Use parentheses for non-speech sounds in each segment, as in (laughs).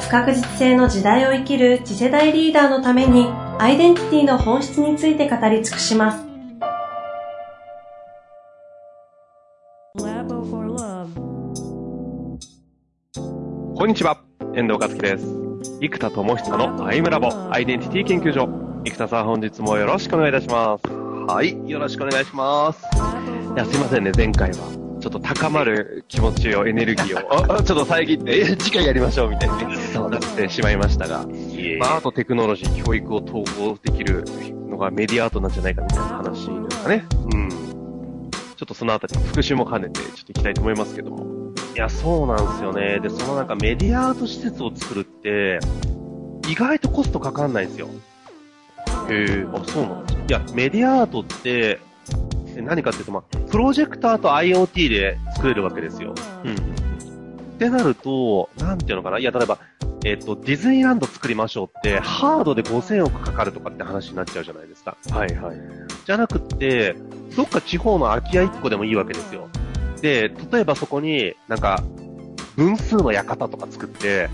不確実性の時代を生きる次世代リーダーのためにアイデンティティの本質について語り尽くします。こんにちは、遠藤和樹です。生田智久のアイムラボアイデンティティ研究所。生田さん本日もよろしくお願いいたします。はい、よろしくお願いします。いや、すいませんね、前回は。ちょっと高まる気持ちを、エネルギーを、(laughs) ちょっと遮って、次回やりましょうみたいに、そうなってしまいましたが、まあ、あとテクノロジー、教育を統合できるのがメディアアートなんじゃないかみたいな話ですかね。うん。ちょっとそのあたり、復習も兼ねて、ちょっと行きたいと思いますけども。いや、そうなんですよね。で、そのなんかメディアアート施設を作るって、意外とコストかかんないんですよ。へえ、あ、そうなんですか。いや、メディアアートって、何かっていうと、まあ、プロジェクターと IoT で作れるわけですよ。うん。ってなると、なんていうのかな？いや、例えば、えっ、と、ディズニーランド作りましょうって、ハードで5000億かかるとかって話になっちゃうじゃないですか。はいはい。じゃなくって、どっか地方の空き家1個でもいいわけですよ。で、例えばそこに、なんか、分数の館とか作って、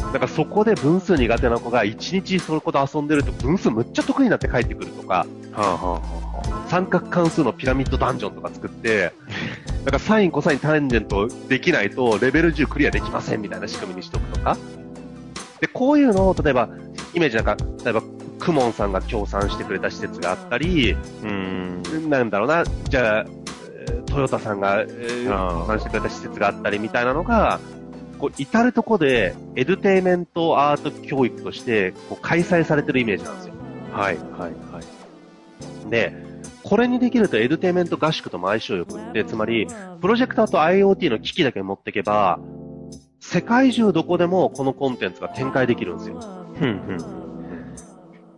なんかそこで分数苦手な子が一日そこで遊んでると分数むっちゃ得意になって帰ってくるとか、はあはあはあ、三角関数のピラミッドダンジョンとか作って、(laughs) なんかサイン、コサイン、タンジェントできないとレベル10クリアできませんみたいな仕組みにしておくとか。で、こういうのを、例えば、イメージなんか、例えば、クモンさんが協賛してくれた施設があったり、うん、なんだろうな、じゃあ、トヨタさんが、えー、話してくれた施設があったりみたいなのが、こう、至るとこで、エデュテイメントアート教育として、こう、開催されてるイメージなんですよ。はい、はい、はい。で、これにできるとエデュテイメント合宿とも相性よくって、つまり、プロジェクターと IoT の機器だけ持っていけば、世界中どこでもこのコンテンツが展開できるんですよ。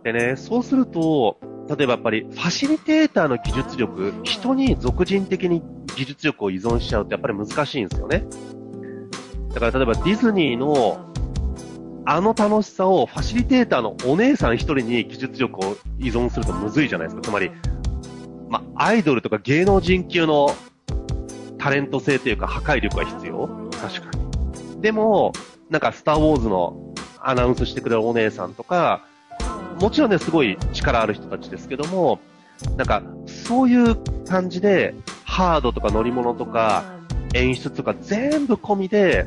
でね、そうすると、例えばやっぱり、ファシリテーターの技術力、人に俗人的に技術力を依存しちゃうとやっぱり難しいんですよね。だから例えばディズニーのあの楽しさをファシリテーターのお姉さん一人に技術力を依存するとむずいじゃないですか。つまり、まアイドルとか芸能人級のタレント性というか破壊力が必要確かに。でも、なんかスターウォーズのアナウンスしてくれるお姉さんとか、もちろんね、すごい力ある人たちですけども、なんか、そういう感じで、ハードとか乗り物とか、演出とか全部込みで、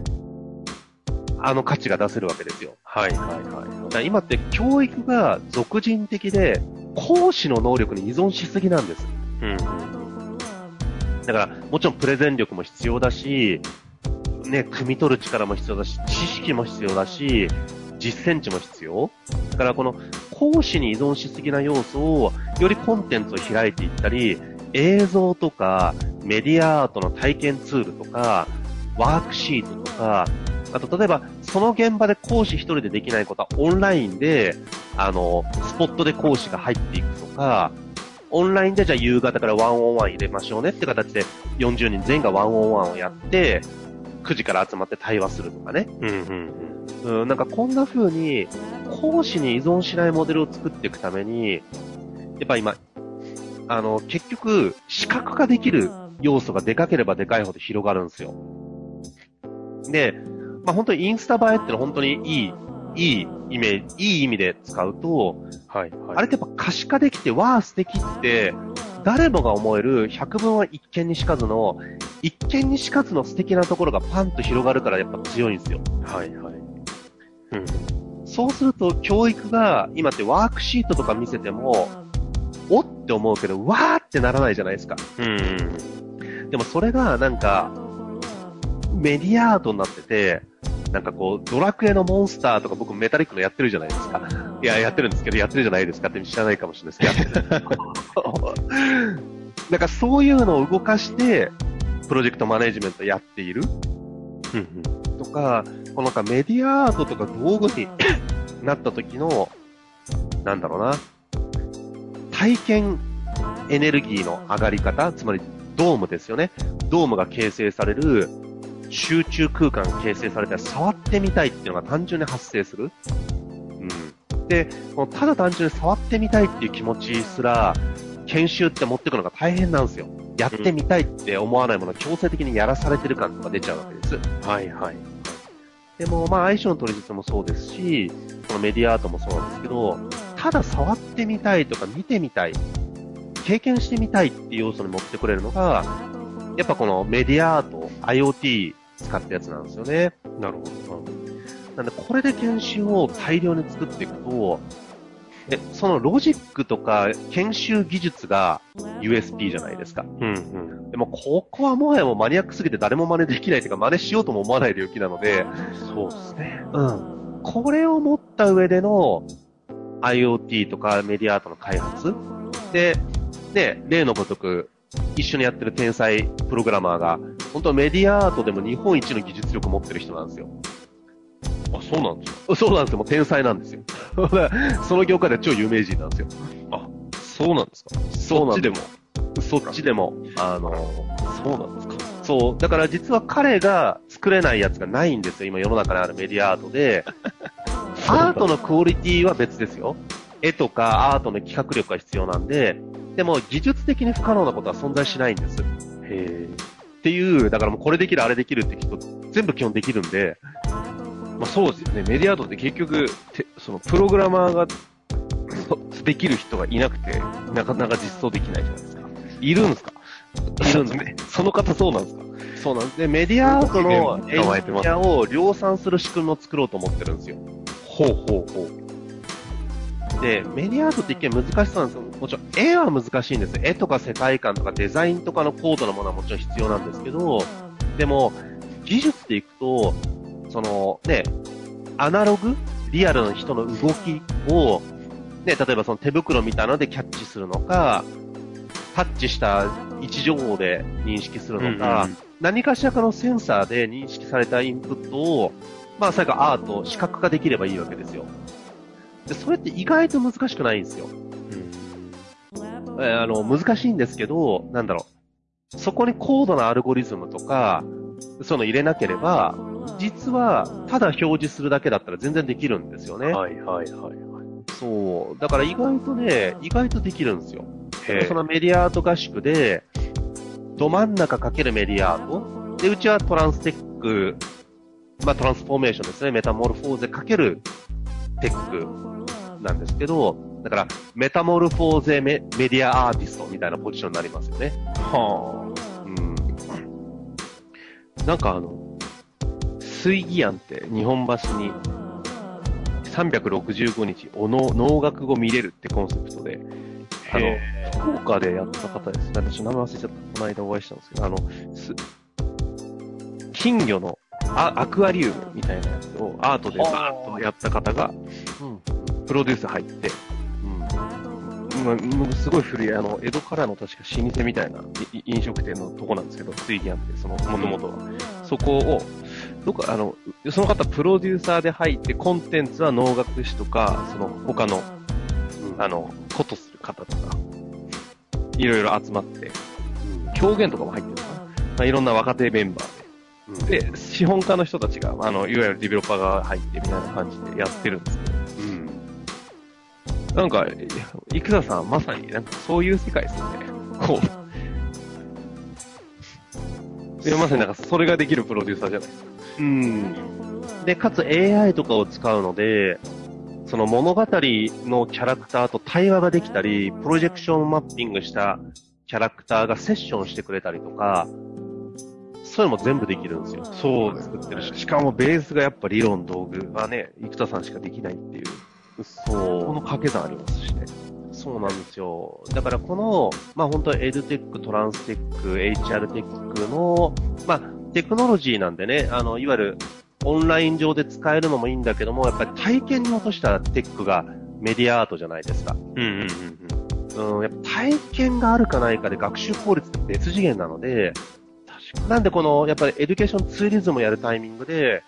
あの価値が出せるわけですよ。はいはいはい。今って教育が俗人的で、講師の能力に依存しすぎなんです。うん。だから、もちろんプレゼン力も必要だし、ね、汲み取る力も必要だし、知識も必要だし、実践値も必要。だからこの講師に依存しすぎな要素を、よりコンテンツを開いていったり、映像とか、メディアアートの体験ツールとか、ワークシートとか、あと、例えば、その現場で講師一人でできないことは、オンラインで、あの、スポットで講師が入っていくとか、オンラインでじゃあ夕方からワンオンワン入れましょうねって形で、40人全員がワンオンワンをやって、9時から集まって対話するとかね。うんうんうん。うん、なんかこんな風に、講師に依存しないモデルを作っていくために、やっぱ今、あの、結局、視覚化できる要素がでかければでかいほど広がるんですよ。で、まあ、本当にインスタ映えってのは本当にいい、いいイメージ、いい意味で使うと、はい、はい、あれってやっぱ可視化できて、わー素敵って、誰もが思える百分は一見にしかずの、一見にしかずの素敵なところがパンと広がるからやっぱ強いんですよ。はいはい。うん。そうすると教育が今ってワークシートとか見せても、おって思うけど、わーってならないじゃないですか。うん。でもそれがなんか、メディアアートになってて、なんかこう、ドラクエのモンスターとか僕メタリックのやってるじゃないですか。いや、やってるんですけど、やってるじゃないですかって知らないかもしれないですけど、(laughs) なんかそういうのを動かして、プロジェクトマネジメントやっている。とか、このなんかメディアアートとか道具に (coughs) なった時の、なんだろうな、体験エネルギーの上がり方、つまりドームですよね。ドームが形成される、集中空間が形成されて触ってみたいっていうのが単純に発生する。うん。で、ただ単純に触ってみたいっていう気持ちすら、研修って持ってくのが大変なんですよ。やってみたいって思わないものを強制的にやらされてる感とか出ちゃうわけです。はいはい。でも、まあ、相性の取り術もそうですし、このメディアアートもそうなんですけど、ただ触ってみたいとか見てみたい、経験してみたいっていう要素に持ってくれるのが、やっぱこのメディアアート、IoT 使ったやつなんですよね。なるほど。なんで、これで研修を大量に作っていくと、で、そのロジックとか研修技術が USP じゃないですか。うんうん。でも、ここはもはやもうマニアックすぎて誰も真似できないというか、真似しようとも思わない領域なので、そうですね。うん。これを持った上での IoT とかメディアアートの開発で、で、例のごとく、一緒にやってる天才プログラマーが、本当はメディアアートでも日本一の技術力を持ってる人なんですよ。あ、そうなんですか？そうなんですよ。もう天才なんですよ。(laughs) その業界では超有名人なんですよ。あ、そうなんですか？そっちでも？そっちでも。あの、そうなんですか？そう。だから実は彼が作れないやつがないんですよ。今世の中にあるメディアアートで。(laughs) アートのクオリティは別ですよ。絵とかアートの企画力が必要なんで、でも技術的に不可能なことは存在しないんです。へっていう、だからもうこれできる、あれできるって人全部基本できるんで、まあそうですよね。メディアアートって結局、てそのプログラマーができる人がいなくて、なかなか実装できないじゃないですか。いるんですか？いるんですね。(laughs) その方そうなんですか？そうなんです。で、メディアアートのエンジニアを量産する仕組みを作ろうと思ってるんですよ。ほうほうほう。で、メディアアートって一見難しそうなんですよ。もちろん、絵は難しいんです。絵とか世界観とかデザインとかの高度なものはもちろん必要なんですけど、でも、技術でいくと、その、ね、アナログリアルな人の動きを、ね、例えばその手袋みたいなのでキャッチするのか、タッチした位置情報で認識するのか、うんうん、何かしらかのセンサーで認識されたインプットを、まあ、最後アート、視覚化できればいいわけですよ。で、それって意外と難しくないんですよ。うん、えあの、難しいんですけど、なんだろう。そこに高度なアルゴリズムとか、その入れなければ、実は、ただ表示するだけだったら全然できるんですよね。はいはいはい、はい。そう。だから意外とね、意外とできるんですよ。そのメディアアート合宿で、ど真ん中かけるメディアアート。で、うちはトランステック、まあトランスフォーメーションですね。メタモルフォーゼかけるテックなんですけど、だから、メタモルフォーゼメメディアアーティストみたいなポジションになりますよね。はあ。うん。なんかあの、水義案って日本橋に365日おの能楽語見れるってコンセプトで、あの、福岡でやった方です。私名前忘れちゃった。この間お会いしたんですけど、あの、す金魚のアアクアリウムみたいなやつをアートでバーッとやった方が、プロデュース入って、うん、すごい古い、あの、江戸からの確か老舗みたいな飲食店のとこなんですけど、水義案って、その、もともとは。そこを、どこあの、その方プロデューサーで入って、コンテンツは能楽師とか、その他の、うん、あの、ことする方とか、いろいろ集まって、うん、表現とかも入ってるかな。まあ、いろんな若手メンバーで、資本家の人たちが、あの、いわゆるディベロッパーが入ってみたいな感じでやってるんですけど、うん。なんか、生田さんまさになんかそういう世界ですよね。こう。(laughs) いや、まさになんかそれができるプロデューサーじゃないですか。うん。で、かつ AI とかを使うので、その物語のキャラクターと対話ができたり、プロジェクションマッピングしたキャラクターがセッションしてくれたりとか、そういうのも全部できるんですよ。そう、作ってるし。しかもベースがやっぱ理論、道具はね、生田さんしかできないっていう。そう。この掛け算ありますしね。そうなんですよ。だからこの、まあ本当エドテック、トランステック、HR テックの、まあテクノロジーなんでね、あの、いわゆるオンライン上で使えるのもいいんだけども、やっぱり体験に落としたテックがメディアアートじゃないですか。うんうんうん。うん、やっぱ体験があるかないかで学習効率って別次元なので、なんでこの、やっぱり education tourism をやるタイミングで、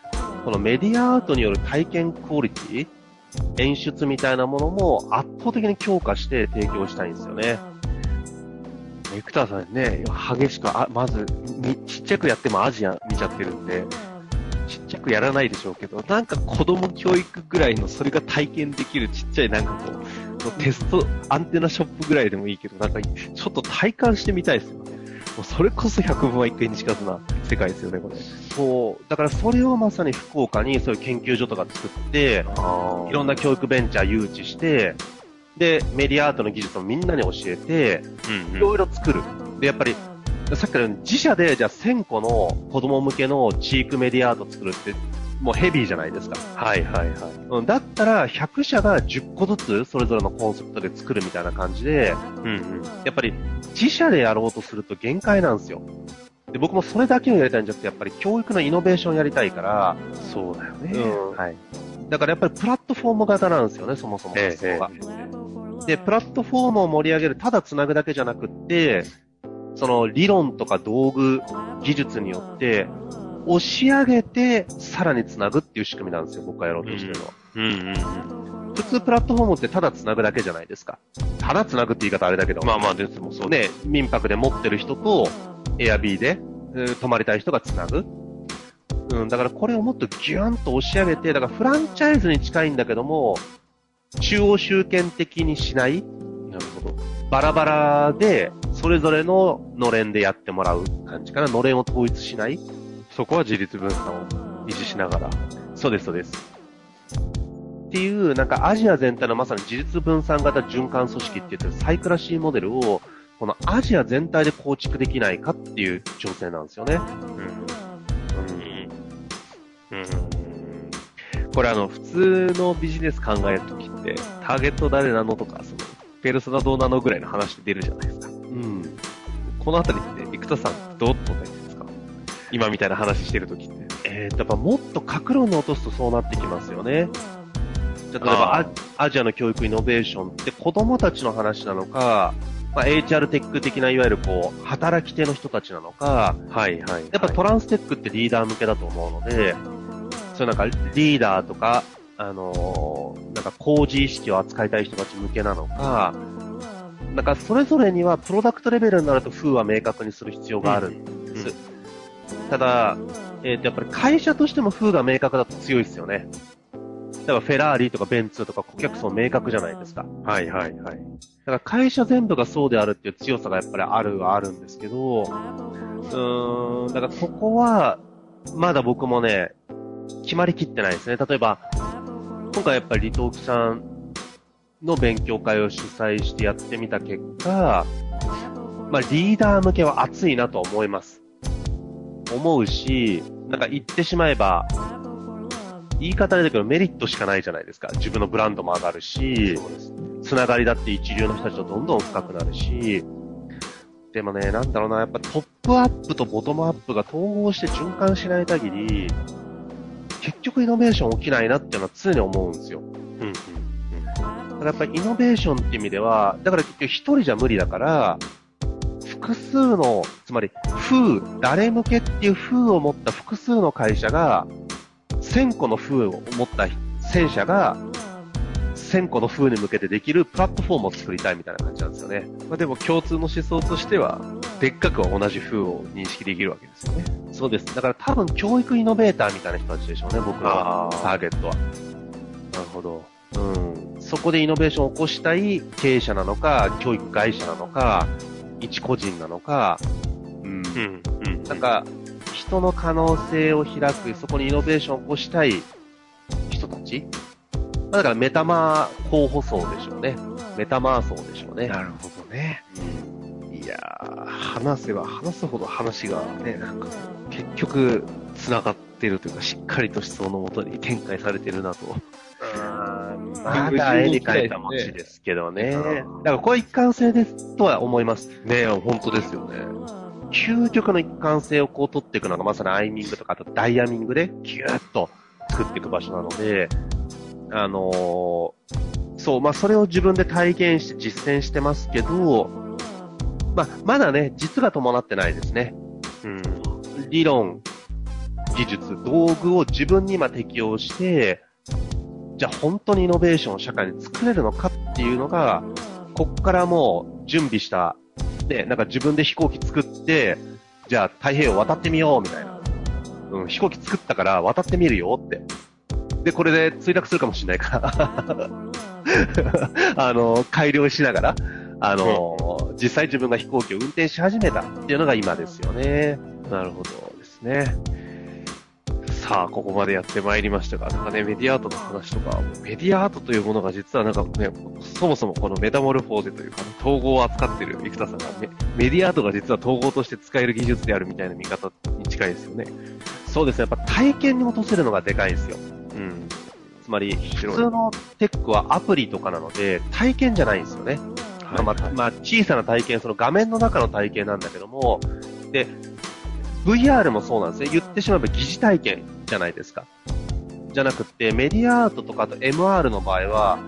このメディアアートによる体験クオリティ、演出みたいなものも圧倒的に強化して提供したいんですよね。エクターさんね、激しく、あまず、ちっちゃくやってもアジア見ちゃってるんで、ちっちゃくやらないでしょうけど、なんか子供教育ぐらいのそれが体験できるちっちゃいなんかこう、テスト、アンテナショップぐらいでもいいけど、なんかちょっと体感してみたいですよね。もうそれこそ100分は1回にしかずな世界ですよね、これ。そう。だからそれをまさに福岡にそういう研究所とか作って、いろんな教育ベンチャー誘致して、で、メディアアートの技術をみんなに教えて、いろいろ作る。で、やっぱり、さっきから自社でじゃあ1000個の子供向けのチークメディアアート作るって、もうヘビーじゃないですか。はいはいはい。うん、だったら100社が10個ずつそれぞれのコンセプトで作るみたいな感じで、うんうん、やっぱり自社でやろうとすると限界なんですよ。で僕もそれだけをやりたいんじゃなくて、やっぱり教育のイノベーションやりたいから、そうだよね。うん、はい。だからやっぱりプラットフォーム型なんですよね、そもそも発想が。ええで、プラットフォームを盛り上げる、ただ繋ぐだけじゃなくって、その理論とか道具、技術によって、押し上げて、さらに繋ぐっていう仕組みなんですよ、僕がやろうとしてるのは。うんうんうん、普通プラットフォームってただ繋ぐだけじゃないですか。ただ繋ぐって言い方あれだけど。まあまあですもそうね。民泊で持ってる人と、エアビーで、泊まりたい人が繋ぐ。うん、だからこれをもっとギューンと押し上げて、だからフランチャイズに近いんだけども、中央集権的にしない。なるほど。バラバラで、それぞれののれんでやってもらう感じかな。のれんを統一しない。そこは自立分散を維持しながら。そうです、そうです。っていう、なんかアジア全体のまさに自立分散型循環組織って言ってるサイクラシーモデルを、このアジア全体で構築できないかっていう調整なんですよね。うん。うん。うん。これあの、普通のビジネス考えるときって、ターゲット誰なのとか、その、ペルソナどうなのぐらいの話で出るじゃないですか。うん。このあたりって、生田さん、どうとないですか今みたいな話してるときって。えー、やっぱもっと角論に落とすとそうなってきますよね。例えばアジアの教育イノベーションって子供たちの話なのか、まあ、HR テック的ないわゆるこう、働き手の人たちなのか、はいはい、はい、やっぱトランステックってリーダー向けだと思うので、そういうなんかリーダーとか、あのー、なんか工事意識を扱いたい人たち向けなのか、なんかそれぞれにはプロダクトレベルになると風は明確にする必要があるん、ただ、えっ、ー、と、やっぱり会社としても風が明確だと強いですよね。例えばフェラーリとかベンツとか顧客層明確じゃないですか。はいはいはい。だから会社全部がそうであるっていう強さがやっぱりあるはあるんですけど、うーん、だからここは、まだ僕もね、決まりきってないですね。例えば、今回やっぱり李登輝さんの勉強会を主催してやってみた結果、まあリーダー向けは熱いなと思います。思うし、なんか言ってしまえば、言い方だけどメリットしかないじゃないですか。自分のブランドも上がるし、つながりだって一流の人たちとどんどん深くなるし、でもね、なんだろうな、やっぱトップアップとボトムアップが統合して循環しない限り、結局イノベーション起きないなっていうのは常に思うんですよ。うんうんうん。だからやっぱりイノベーションって意味では、だから結局一人じゃ無理だから、複数の、つまり、風、誰向けっていう風を持った複数の会社が、1000個の風を持った戦車が、1000個の風に向けてできるプラットフォームを作りたいみたいな感じなんですよね。まあでも共通の思想としては、でっかくは同じ風を認識できるわけですよね。そうです。だから多分教育イノベーターみたいな人たちでしょうね、僕のターゲットは。なるほど。うん。そこでイノベーションを起こしたい経営者なのか、教育会社なのか、一個人なのか、うん。うん。うん。なんか、人の可能性を開く、そこにイノベーションを起こしたい人たちまあ、だからメタマー候補層でしょうね。メタマー層でしょうね。なるほどね。うん、いやー、話せば話すほど話がね、なんか結局繋がってるというか、しっかりと思想のもとに展開されてるなと。まだ絵に描いた街ですけどね。だからこれ一貫性ですとは思います。ね本当ですよね。究極の一貫性をこう取っていくのがまさにアイミングとかあとダイヤミングでギューッと作っていく場所なので、あのー、そう、まあ、それを自分で体験して実践してますけど、まあ、まだね、実が伴ってないですね。うん。理論、技術、道具を自分に今適用して、じゃあ本当にイノベーションを社会に作れるのかっていうのが、こっからもう準備した、で、なんか自分で飛行機作って、じゃあ太平洋渡ってみようみたいな。うん、飛行機作ったから渡ってみるよって。で、これで墜落するかもしれないから (laughs) あの、改良しながら、あの、実際自分が飛行機を運転し始めたっていうのが今ですよね。なるほどですね。さあ、ここまでやってまいりましたが、なんかね、メディアアートの話とか、メディアアートというものが実はなんかね、そもそもこのメタモルフォーゼというか、統合を扱ってる生田さんがメ、メディアアートが実は統合として使える技術であるみたいな見方に近いですよね。そうですね、やっぱ体験に落とせるのがでかいんですよ。うん。つまり、普通のテックはアプリとかなので、体験じゃないんですよね。はい、まあ、まあ、小さな体験、その画面の中の体験なんだけども、で、VR もそうなんですね。言ってしまえば疑似体験じゃないですか。じゃなくて、メディアアートとかと MR の場合は、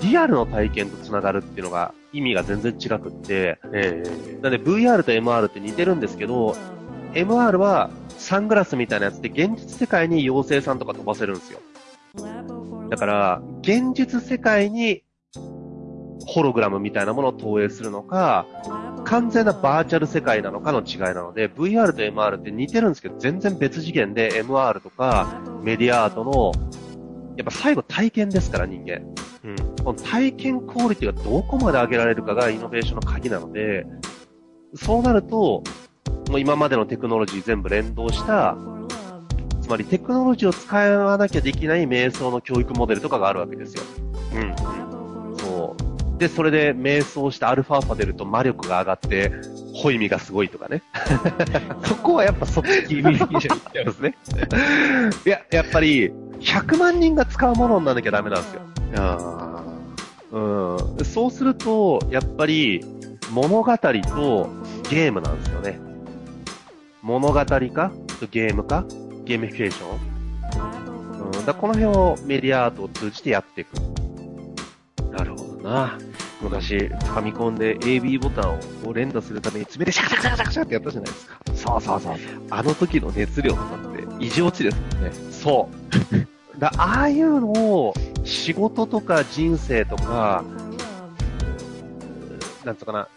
リアルの体験と繋がるっていうのが意味が全然違くって、えー、なんで VR と MR って似てるんですけど、MR はサングラスみたいなやつで現実世界に妖精さんとか飛ばせるんですよ。だから、現実世界にホログラムみたいなものを投影するのか、完全なバーチャル世界なのかの違いなので、VR と MR って似てるんですけど、全然別次元で MR とかメディアアートの、やっぱ最後体験ですから人間。うん。この体験クオリティがどこまで上げられるかがイノベーションの鍵なので、そうなると、もう今までのテクノロジー全部連動した、つまりテクノロジーを使わなきゃできない瞑想の教育モデルとかがあるわけですよ。うん。で、それで瞑想してアルファーファ出ると魔力が上がって、ホイミがすごいとかね。(laughs) そこはやっぱそっち気味にしちゃいますね。(laughs) いや、やっぱり、100万人が使うものにならなきゃダメなんですよ。うん。そうすると、やっぱり、物語とゲームなんですよね。物語かゲームかゲーミフィケーションうん、だこの辺をメディアアートを通じてやっていく。なるほどな。昔、ファミコンで AB ボタンを連打するために爪でシャカシャカシャカシャカシャってやったじゃないですか。そうそうそう。あの時の熱量とかって異常値ですもんね。そう。(laughs) だああいうのを仕事とか人生とか、なんつうかな、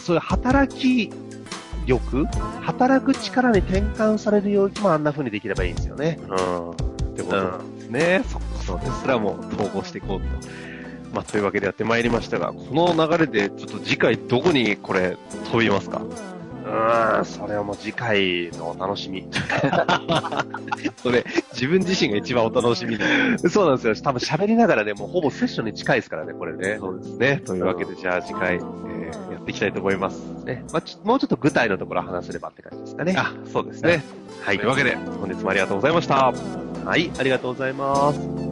そういう働き欲働く力に転換される領域もあんな風にできればいいんですよね。うん。ってことなんですね。そそうです。それはもう統合していこうと。まあ、というわけでやってまいりましたが、この流れでちょっと次回どこにこれ飛びますか？うん、それはもう次回のお楽しみ。(laughs) それ、自分自身が一番お楽しみで。そうなんですよ。多分喋りながらね、もうほぼセッションに近いですからね、これね。そうですね。というわけで、じゃあ次回、えー、やっていきたいと思います。ね。まあ、もうちょっと具体のところ話せればって感じですかね。あ、そうですね。はい。というわけで、本日もありがとうございました。はい、ありがとうございます。